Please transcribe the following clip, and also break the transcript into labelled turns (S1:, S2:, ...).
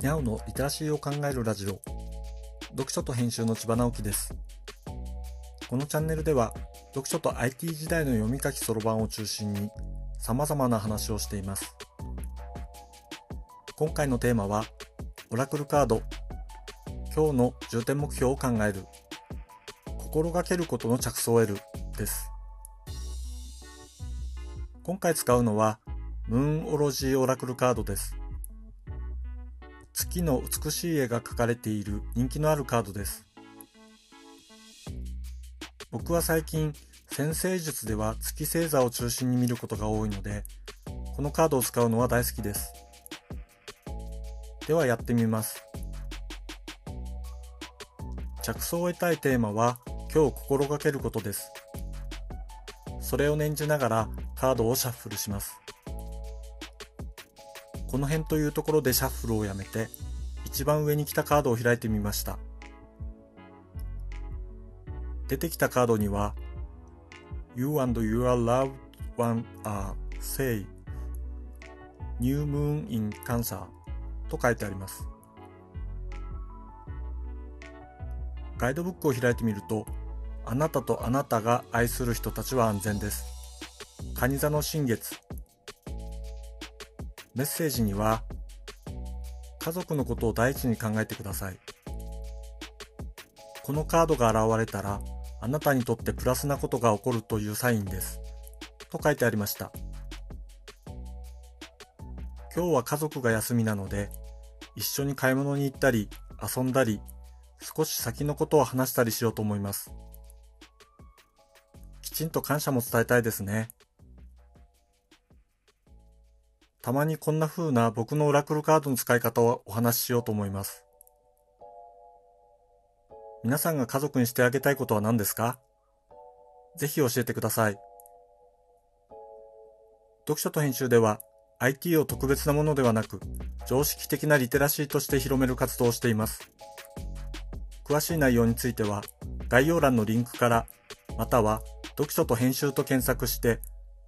S1: にゃおのリテラシーを考えるラジオ。読書と編集の千葉直樹です。このチャンネルでは読書と IT 時代の読み書きそろばんを中心に様々な話をしています。今回のテーマはオラクルカード。今日の重点目標を考える。心がけることの着想を得る。です。今回使うのはムーンオロジーオラクルカードです。月の美しい絵が描かれている人気のあるカードです。僕は最近先生術では月星座を中心に見ることが多いのでこのカードを使うのは大好きです。ではやってみます。着想を得たいテーマは今日心がけることです。それを念じながらカードをシャッフルします。この辺というところでシャッフルをやめて一番上に来たカードを開いてみました。出てきたカードには You and your loved one are say New Moon in Cancer と書いてあります。ガイドブックを開いてみるとあなたとあなたが愛する人たちは安全です。蟹座の新月メッセージには家族のことを第一に考えてください。このカードが現れたらあなたにとってプラスなことが起こるというサインです。と書いてありました。今日は家族が休みなので一緒に買い物に行ったり遊んだり少し先のことを話したりしようと思います。きちんと感謝も伝えたいですね。たまにこんな風な僕のオラクルカードの使い方をお話ししようと思います。皆さんが家族にしてあげたいことは何ですか？ぜひ教えてください。読書と編集では IT を特別なものではなく常識的なリテラシーとして広める活動をしています。詳しい内容については概要欄のリンクからまたは読書と編集と検索して